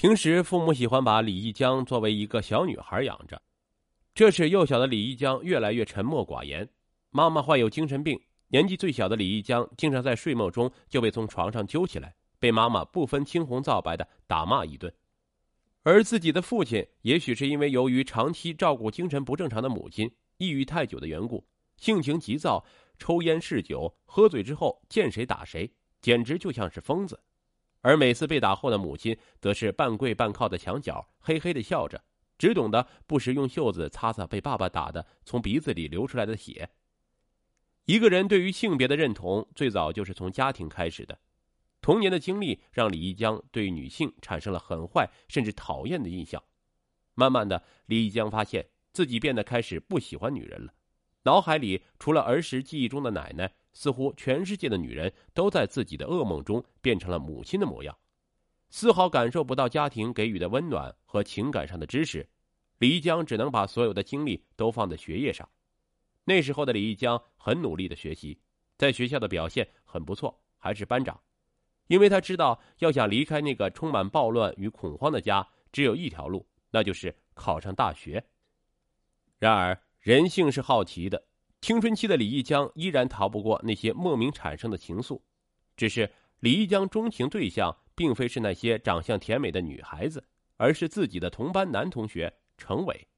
平时父母喜欢把李一江作为一个小女孩养着，这使幼小的李一江越来越沉默寡言。妈妈患有精神病，年纪最小的李一江经常在睡梦中就被从床上揪起来，被妈妈不分青红皂白的打骂一顿。而自己的父亲，也许是因为由于长期照顾精神不正常的母亲，抑郁太久的缘故，性情急躁，抽烟嗜酒，喝醉之后见谁打谁，简直就像是疯子。而每次被打后的母亲，则是半跪半靠在墙角，嘿嘿的笑着，只懂得不时用袖子擦擦被爸爸打的从鼻子里流出来的血。一个人对于性别的认同，最早就是从家庭开始的。童年的经历让李一江对女性产生了很坏甚至讨厌的印象。慢慢的，李一江发现自己变得开始不喜欢女人了，脑海里除了儿时记忆中的奶奶。似乎全世界的女人都在自己的噩梦中变成了母亲的模样，丝毫感受不到家庭给予的温暖和情感上的支持。李一江只能把所有的精力都放在学业上。那时候的李一江很努力的学习，在学校的表现很不错，还是班长。因为他知道，要想离开那个充满暴乱与恐慌的家，只有一条路，那就是考上大学。然而，人性是好奇的。青春期的李一江依然逃不过那些莫名产生的情愫，只是李一江钟情对象并非是那些长相甜美的女孩子，而是自己的同班男同学程伟。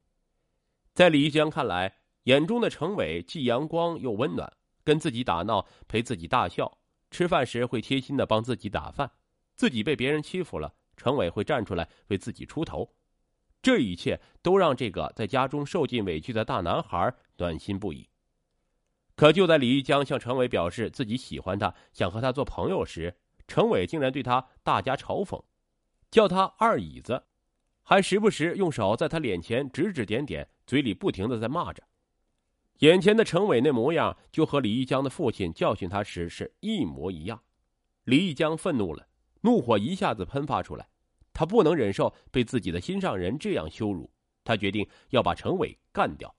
在李一江看来，眼中的程伟既阳光又温暖，跟自己打闹，陪自己大笑，吃饭时会贴心的帮自己打饭，自己被别人欺负了，程伟会站出来为自己出头，这一切都让这个在家中受尽委屈的大男孩暖心不已。可就在李玉江向程伟表示自己喜欢他，想和他做朋友时，程伟竟然对他大加嘲讽，叫他二椅子，还时不时用手在他脸前指指点点，嘴里不停的在骂着。眼前的程伟那模样，就和李玉江的父亲教训他时是一模一样。李一江愤怒了，怒火一下子喷发出来，他不能忍受被自己的心上人这样羞辱，他决定要把程伟干掉。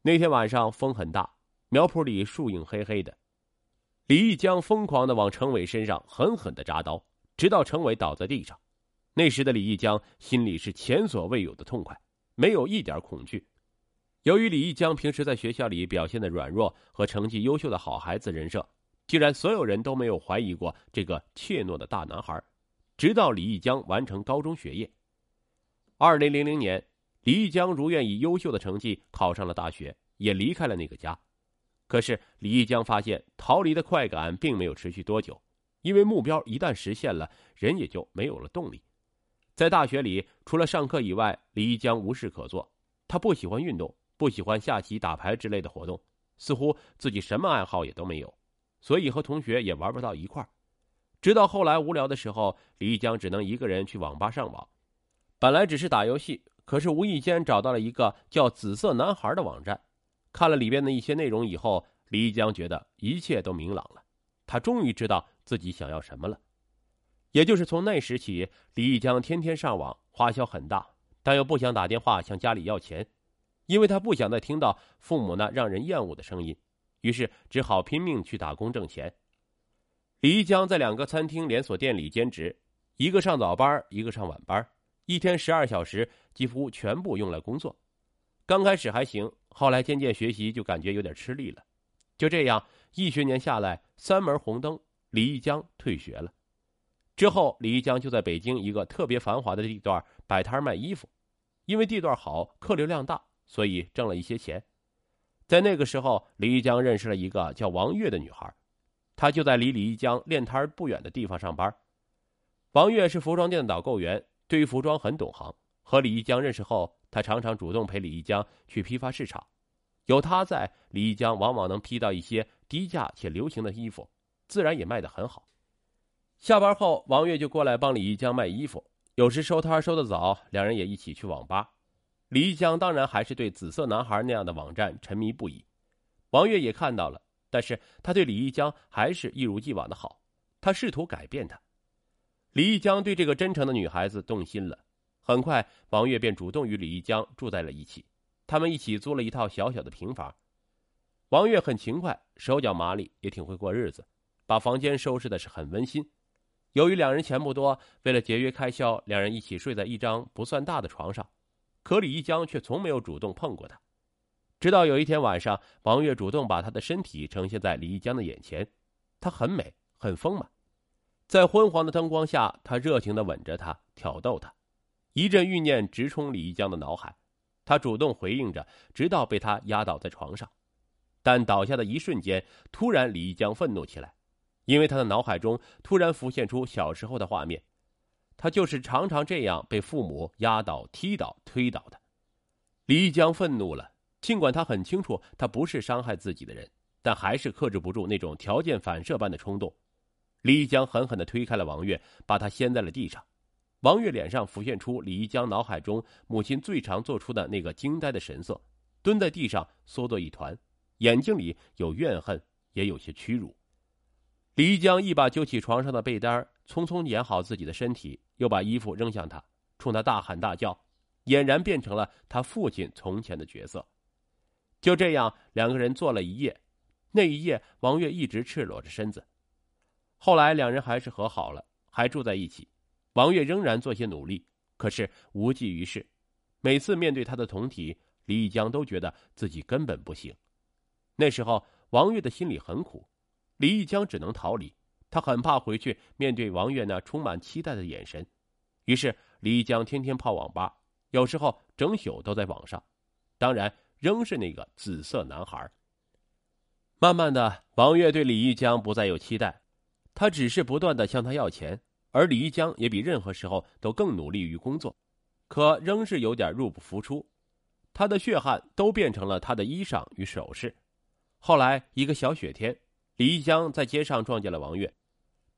那天晚上风很大。苗圃里树影黑黑的，李一江疯狂的往程伟身上狠狠的扎刀，直到程伟倒在地上。那时的李一江心里是前所未有的痛快，没有一点恐惧。由于李一江平时在学校里表现的软弱和成绩优秀的好孩子人设，竟然所有人都没有怀疑过这个怯懦的大男孩。直到李一江完成高中学业，二零零零年，李一江如愿以优秀的成绩考上了大学，也离开了那个家。可是李一江发现逃离的快感并没有持续多久，因为目标一旦实现了，人也就没有了动力。在大学里，除了上课以外，李一江无事可做。他不喜欢运动，不喜欢下棋、打牌之类的活动，似乎自己什么爱好也都没有，所以和同学也玩不到一块儿。直到后来无聊的时候，李一江只能一个人去网吧上网。本来只是打游戏，可是无意间找到了一个叫“紫色男孩”的网站。看了里边的一些内容以后，李一江觉得一切都明朗了。他终于知道自己想要什么了。也就是从那时起，李一江天天上网，花销很大，但又不想打电话向家里要钱，因为他不想再听到父母那让人厌恶的声音，于是只好拼命去打工挣钱。李一江在两个餐厅连锁店里兼职，一个上早班，一个上晚班，一天十二小时几乎全部用来工作。刚开始还行。后来渐渐学习就感觉有点吃力了，就这样一学年下来，三门红灯，李一江退学了。之后，李一江就在北京一个特别繁华的地段摆摊卖衣服，因为地段好，客流量大，所以挣了一些钱。在那个时候，李一江认识了一个叫王月的女孩，她就在离李一江练摊不远的地方上班。王月是服装店的导购员，对于服装很懂行。和李一江认识后。他常常主动陪李一江去批发市场，有他在，李一江往往能批到一些低价且流行的衣服，自然也卖得很好。下班后，王月就过来帮李一江卖衣服，有时收摊收得早，两人也一起去网吧。李一江当然还是对“紫色男孩”那样的网站沉迷不已，王月也看到了，但是他对李一江还是一如既往的好，他试图改变他。李一江对这个真诚的女孩子动心了。很快，王月便主动与李一江住在了一起。他们一起租了一套小小的平房。王月很勤快，手脚麻利，也挺会过日子，把房间收拾的是很温馨。由于两人钱不多，为了节约开销，两人一起睡在一张不算大的床上。可李一江却从没有主动碰过她。直到有一天晚上，王月主动把她的身体呈现在李一江的眼前，她很美，很丰满。在昏黄的灯光下，他热情的吻着她，挑逗她。一阵欲念直冲李一江的脑海，他主动回应着，直到被他压倒在床上。但倒下的一瞬间，突然李一江愤怒起来。因为他的脑海中突然浮现出小时候的画面，他就是常常这样被父母压倒、踢倒、推倒的。李一江愤怒了，尽管他很清楚他不是伤害自己的人，但还是克制不住那种条件反射般的冲动。李一江狠狠的推开了王月，把他掀在了地上。王月脸上浮现出李一江脑海中母亲最常做出的那个惊呆的神色，蹲在地上缩作一团，眼睛里有怨恨，也有些屈辱。李一江一把揪起床上的被单，匆匆掩好自己的身体，又把衣服扔向他，冲他大喊大叫，俨然变成了他父亲从前的角色。就这样，两个人坐了一夜。那一夜，王月一直赤裸着身子。后来，两人还是和好了，还住在一起。王月仍然做些努力，可是无济于事。每次面对他的酮体，李一江都觉得自己根本不行。那时候，王月的心里很苦。李一江只能逃离，他很怕回去面对王月那充满期待的眼神，于是李一江天天泡网吧，有时候整宿都在网上，当然仍是那个紫色男孩。慢慢的，王月对李一江不再有期待，他只是不断的向他要钱，而李一江也比任何时候都更努力于工作，可仍是有点入不敷出，他的血汗都变成了他的衣裳与首饰。后来一个小雪天。李一江在街上撞见了王月，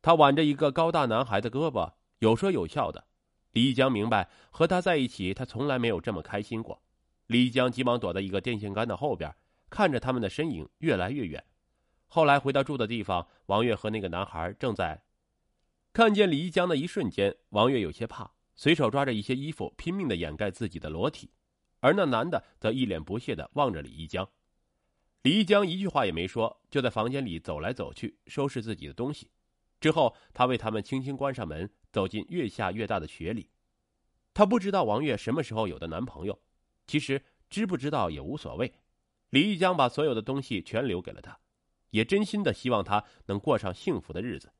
他挽着一个高大男孩的胳膊，有说有笑的。李一江明白，和他在一起，他从来没有这么开心过。李一江急忙躲在一个电线杆的后边，看着他们的身影越来越远。后来回到住的地方，王月和那个男孩正在看见李一江的一瞬间，王月有些怕，随手抓着一些衣服，拼命的掩盖自己的裸体，而那男的则一脸不屑的望着李一江。李一江一句话也没说，就在房间里走来走去，收拾自己的东西。之后，他为他们轻轻关上门，走进越下越大的雪里。他不知道王月什么时候有的男朋友，其实知不知道也无所谓。李一江把所有的东西全留给了他，也真心的希望他能过上幸福的日子。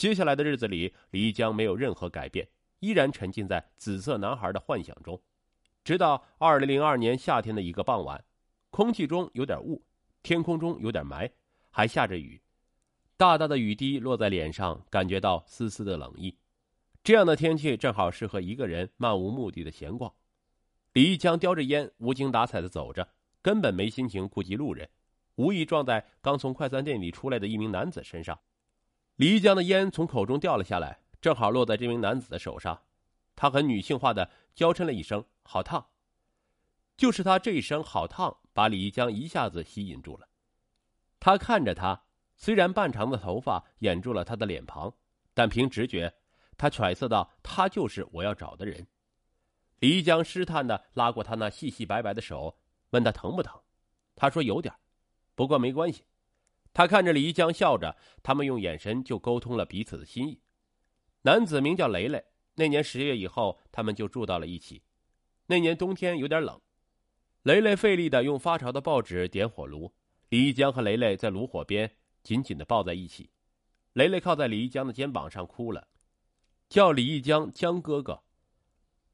接下来的日子里，李一江没有任何改变，依然沉浸在紫色男孩的幻想中。直到二零零二年夏天的一个傍晚。空气中有点雾，天空中有点霾，还下着雨，大大的雨滴落在脸上，感觉到丝丝的冷意。这样的天气正好适合一个人漫无目的的闲逛。李一江叼着烟，无精打采的走着，根本没心情顾及路人，无意撞在刚从快餐店里出来的一名男子身上。李一江的烟从口中掉了下来，正好落在这名男子的手上，他很女性化的娇嗔了一声：“好烫。”就是他这一声“好烫”，把李江一下子吸引住了。他看着他，虽然半长的头发掩住了他的脸庞，但凭直觉，他揣测到他就是我要找的人。李江试探的拉过他那细细白白的手，问他疼不疼。他说有点，不过没关系。他看着李一江笑着，他们用眼神就沟通了彼此的心意。男子名叫雷雷，那年十月以后，他们就住到了一起。那年冬天有点冷。雷雷费力的用发潮的报纸点火炉，李一江和雷雷在炉火边紧紧的抱在一起。雷雷靠在李一江的肩膀上哭了，叫李一江江哥哥。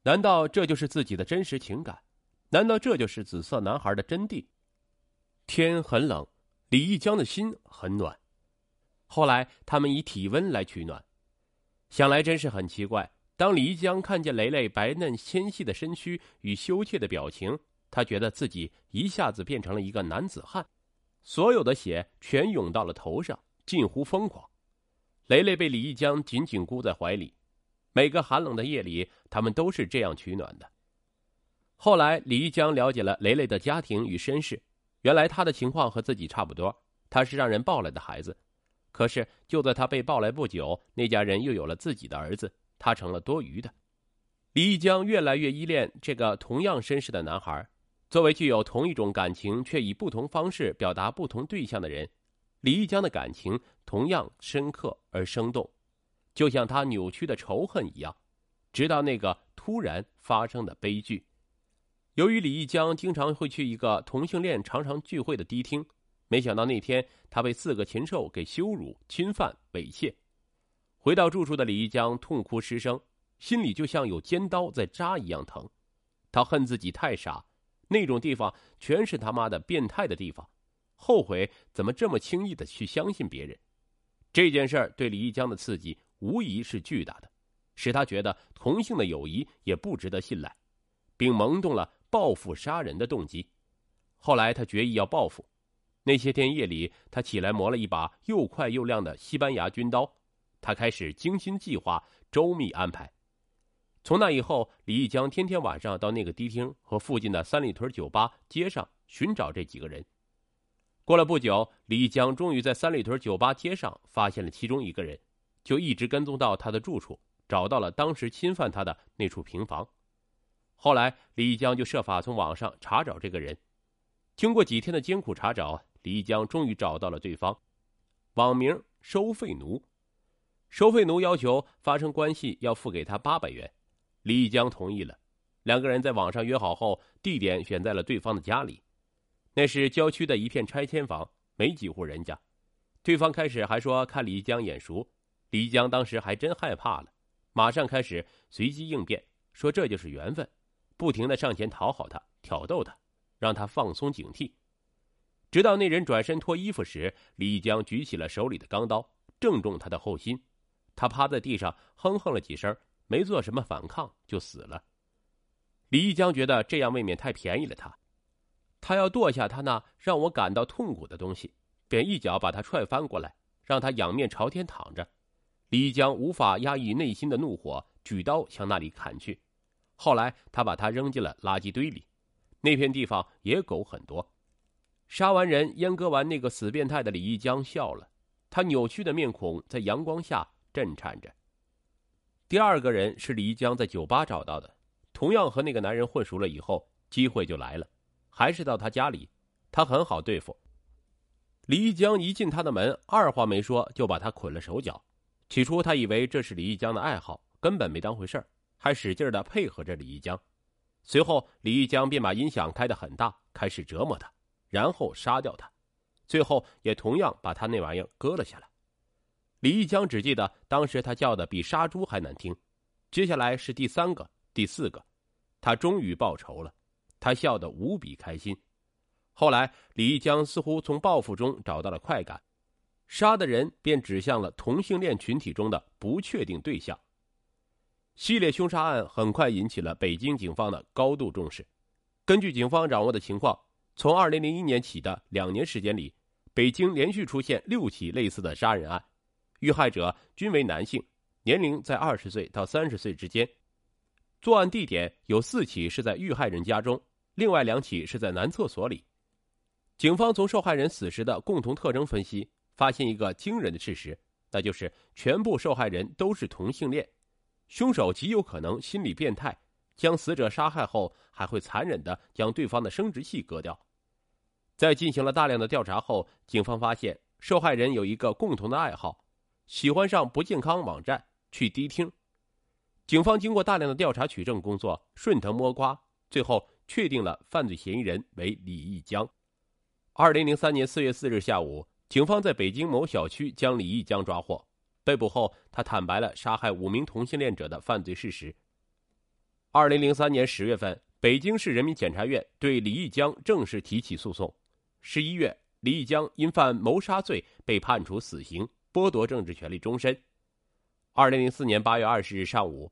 难道这就是自己的真实情感？难道这就是紫色男孩的真谛？天很冷，李一江的心很暖。后来他们以体温来取暖，想来真是很奇怪。当李一江看见雷雷白嫩纤细的身躯与羞怯的表情。他觉得自己一下子变成了一个男子汉，所有的血全涌到了头上，近乎疯狂。雷雷被李一江紧紧箍在怀里，每个寒冷的夜里，他们都是这样取暖的。后来，李一江了解了雷雷的家庭与身世，原来他的情况和自己差不多，他是让人抱来的孩子。可是就在他被抱来不久，那家人又有了自己的儿子，他成了多余的。李一江越来越依恋这个同样身世的男孩。作为具有同一种感情却以不同方式表达不同对象的人，李一江的感情同样深刻而生动。就像他扭曲的仇恨一样，直到那个突然发生的悲剧。由于李义江经常会去一个同性恋常常聚会的迪厅，没想到那天他被四个禽兽给羞辱、侵犯、猥亵。回到住处的李义江痛哭失声，心里就像有尖刀在扎一样疼。他恨自己太傻，那种地方全是他妈的变态的地方，后悔怎么这么轻易的去相信别人。这件事儿对李义江的刺激。无疑是巨大的，使他觉得同性的友谊也不值得信赖，并萌动了报复杀人的动机。后来他决意要报复。那些天夜里，他起来磨了一把又快又亮的西班牙军刀。他开始精心计划、周密安排。从那以后，李义江天天晚上到那个迪厅和附近的三里屯酒吧、街上寻找这几个人。过了不久，李义江终于在三里屯酒吧街上发现了其中一个人。就一直跟踪到他的住处，找到了当时侵犯他的那处平房。后来，李江就设法从网上查找这个人。经过几天的艰苦查找，李江终于找到了对方，网名“收费奴”。收费奴要求发生关系要付给他八百元，李江同意了。两个人在网上约好后，地点选在了对方的家里，那是郊区的一片拆迁房，没几户人家。对方开始还说看李江眼熟。李江当时还真害怕了，马上开始随机应变，说这就是缘分，不停的上前讨好他，挑逗他，让他放松警惕。直到那人转身脱衣服时，李江举起了手里的钢刀，正中他的后心，他趴在地上哼哼了几声，没做什么反抗就死了。李江觉得这样未免太便宜了他，他要剁下他那让我感到痛苦的东西，便一脚把他踹翻过来，让他仰面朝天躺着。李江无法压抑内心的怒火，举刀向那里砍去。后来，他把他扔进了垃圾堆里。那片地方野狗很多。杀完人、阉割完那个死变态的李一江笑了，他扭曲的面孔在阳光下震颤着。第二个人是李一江在酒吧找到的，同样和那个男人混熟了以后，机会就来了，还是到他家里。他很好对付。李一江一进他的门，二话没说就把他捆了手脚。起初，他以为这是李一江的爱好，根本没当回事儿还使劲的配合着李一江。随后，李一江便把音响开得很大，开始折磨他，然后杀掉他，最后也同样把他那玩意儿割了下来。李一江只记得当时他叫的比杀猪还难听。接下来是第三个、第四个，他终于报仇了，他笑得无比开心。后来，李一江似乎从报复中找到了快感。杀的人便指向了同性恋群体中的不确定对象。系列凶杀案很快引起了北京警方的高度重视。根据警方掌握的情况，从2001年起的两年时间里，北京连续出现六起类似的杀人案，遇害者均为男性，年龄在二十岁到三十岁之间。作案地点有四起是在遇害人家中，另外两起是在男厕所里。警方从受害人死时的共同特征分析。发现一个惊人的事实，那就是全部受害人都是同性恋，凶手极有可能心理变态，将死者杀害后还会残忍的将对方的生殖器割掉。在进行了大量的调查后，警方发现受害人有一个共同的爱好，喜欢上不健康网站，去迪厅。警方经过大量的调查取证工作，顺藤摸瓜，最后确定了犯罪嫌疑人为李义江。二零零三年四月四日下午。警方在北京某小区将李义江抓获。被捕后，他坦白了杀害五名同性恋者的犯罪事实。二零零三年十月份，北京市人民检察院对李义江正式提起诉讼。十一月，李义江因犯谋杀罪被判处死刑，剥夺政治权利终身。二零零四年八月二十日上午，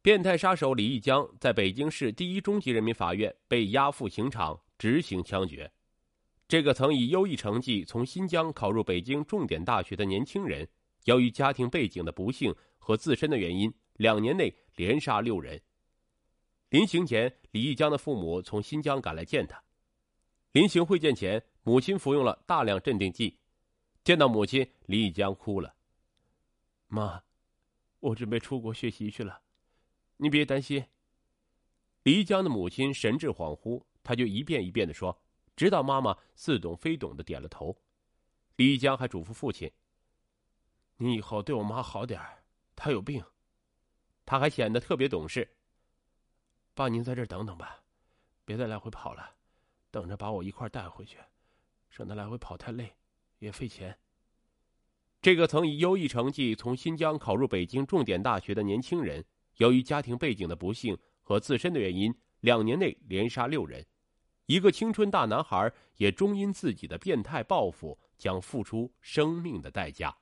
变态杀手李义江在北京市第一中级人民法院被押赴刑场执行枪决。这个曾以优异成绩从新疆考入北京重点大学的年轻人，由于家庭背景的不幸和自身的原因，两年内连杀六人。临行前，李义江的父母从新疆赶来见他。临行会见前，母亲服用了大量镇定剂。见到母亲，李义江哭了：“妈，我准备出国学习去了，你别担心。”李义江的母亲神志恍惚，他就一遍一遍的说。直到妈妈似懂非懂的点了头，李江还嘱咐父亲：“你以后对我妈好点她有病。他还显得特别懂事。爸，您在这儿等等吧，别再来回跑了，等着把我一块带回去，省得来回跑太累，也费钱。这个曾以优异成绩从新疆考入北京重点大学的年轻人，由于家庭背景的不幸和自身的原因，两年内连杀六人。一个青春大男孩也终因自己的变态报复，将付出生命的代价。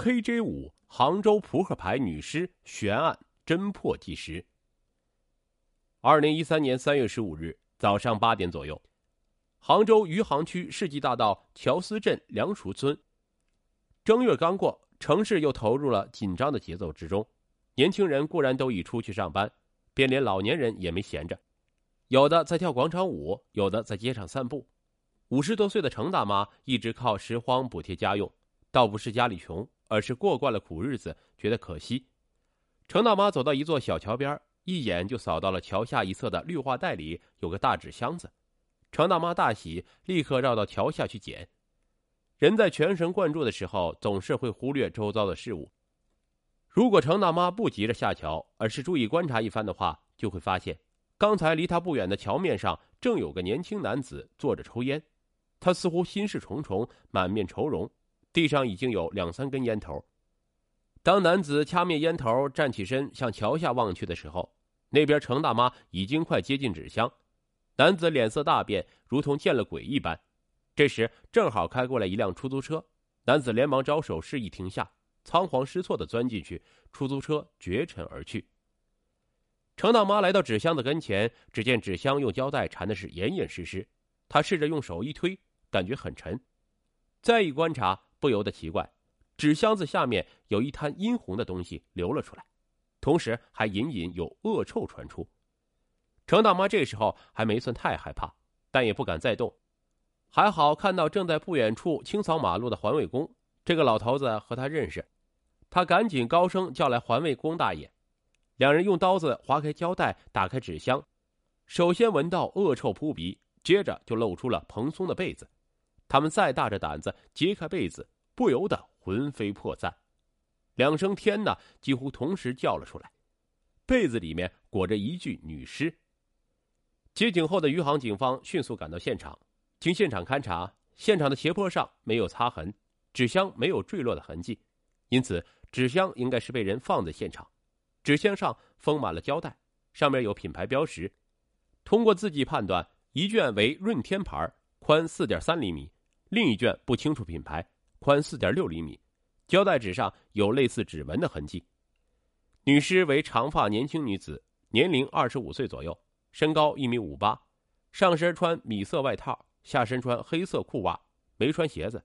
KJ 五杭州扑克牌女尸悬案侦破纪实。二零一三年三月十五日早上八点左右，杭州余杭区世纪大道乔司镇梁熟村。正月刚过，城市又投入了紧张的节奏之中。年轻人固然都已出去上班，便连老年人也没闲着。有的在跳广场舞，有的在街上散步。五十多岁的程大妈一直靠拾荒补贴家用，倒不是家里穷，而是过惯了苦日子，觉得可惜。程大妈走到一座小桥边，一眼就扫到了桥下一侧的绿化带里有个大纸箱子。程大妈大喜，立刻绕到桥下去捡。人在全神贯注的时候，总是会忽略周遭的事物。如果程大妈不急着下桥，而是注意观察一番的话，就会发现。刚才离他不远的桥面上，正有个年轻男子坐着抽烟，他似乎心事重重，满面愁容，地上已经有两三根烟头。当男子掐灭烟头，站起身向桥下望去的时候，那边程大妈已经快接近纸箱。男子脸色大变，如同见了鬼一般。这时正好开过来一辆出租车，男子连忙招手示意停下，仓皇失措的钻进去，出租车绝尘而去。程大妈来到纸箱的跟前，只见纸箱用胶带缠的是严严实实。她试着用手一推，感觉很沉。再一观察，不由得奇怪：纸箱子下面有一滩殷红的东西流了出来，同时还隐隐有恶臭传出。程大妈这时候还没算太害怕，但也不敢再动。还好看到正在不远处清扫马路的环卫工，这个老头子和他认识，他赶紧高声叫来环卫工大爷。两人用刀子划开胶带，打开纸箱，首先闻到恶臭扑鼻，接着就露出了蓬松的被子。他们再大着胆子揭开被子，不由得魂飞魄散，两声“天呐”几乎同时叫了出来。被子里面裹着一具女尸。接警后的余杭警方迅速赶到现场，经现场勘查，现场的斜坡上没有擦痕，纸箱没有坠落的痕迹，因此纸箱应该是被人放在现场。纸箱上封满了胶带，上面有品牌标识。通过字迹判断，一卷为润天牌，宽四点三厘米；另一卷不清楚品牌，宽四点六厘米。胶带纸上有类似指纹的痕迹。女尸为长发年轻女子，年龄二十五岁左右，身高一米五八，上身穿米色外套，下身穿黑色裤袜，没穿鞋子，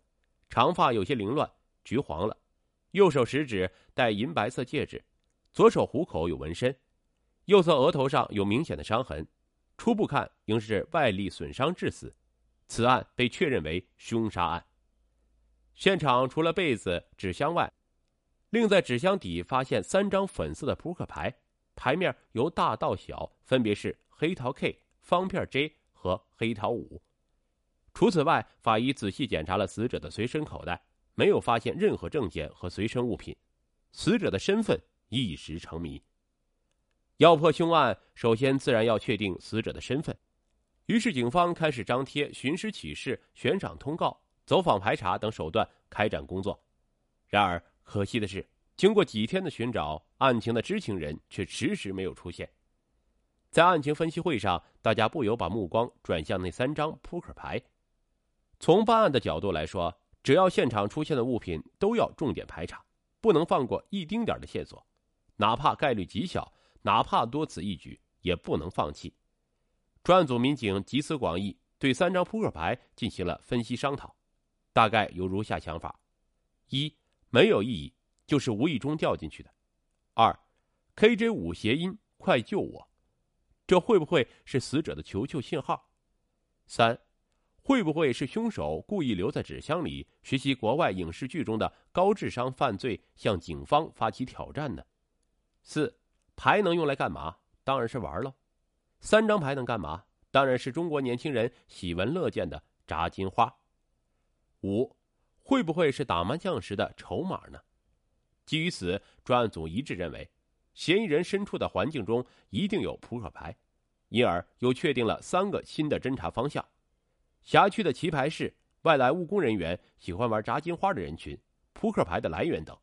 长发有些凌乱，橘黄了，右手食指戴银白色戒指。左手虎口有纹身，右侧额头上有明显的伤痕，初步看应是外力损伤致死。此案被确认为凶杀案。现场除了被子、纸箱外，另在纸箱底发现三张粉色的扑克牌，牌面由大到小，分别是黑桃 K、方片 J 和黑桃五。除此外，法医仔细检查了死者的随身口袋，没有发现任何证件和随身物品。死者的身份。一时成谜。要破凶案，首先自然要确定死者的身份。于是，警方开始张贴寻尸启事、悬赏通告、走访排查等手段开展工作。然而，可惜的是，经过几天的寻找，案情的知情人却迟迟没有出现。在案情分析会上，大家不由把目光转向那三张扑克牌。从办案的角度来说，只要现场出现的物品都要重点排查，不能放过一丁点的线索。哪怕概率极小，哪怕多此一举，也不能放弃。专案组民警集思广益，对三张扑克牌进行了分析商讨，大概有如下想法：一、没有意义，就是无意中掉进去的；二，KJ 五谐音“快救我”，这会不会是死者的求救信号？三，会不会是凶手故意留在纸箱里，学习国外影视剧中的高智商犯罪，向警方发起挑战呢？四牌能用来干嘛？当然是玩喽。三张牌能干嘛？当然是中国年轻人喜闻乐见的炸金花。五会不会是打麻将时的筹码呢？基于此，专案组一致认为，嫌疑人身处的环境中一定有扑克牌，因而又确定了三个新的侦查方向：辖区的棋牌室、外来务工人员、喜欢玩炸金花的人群、扑克牌的来源等。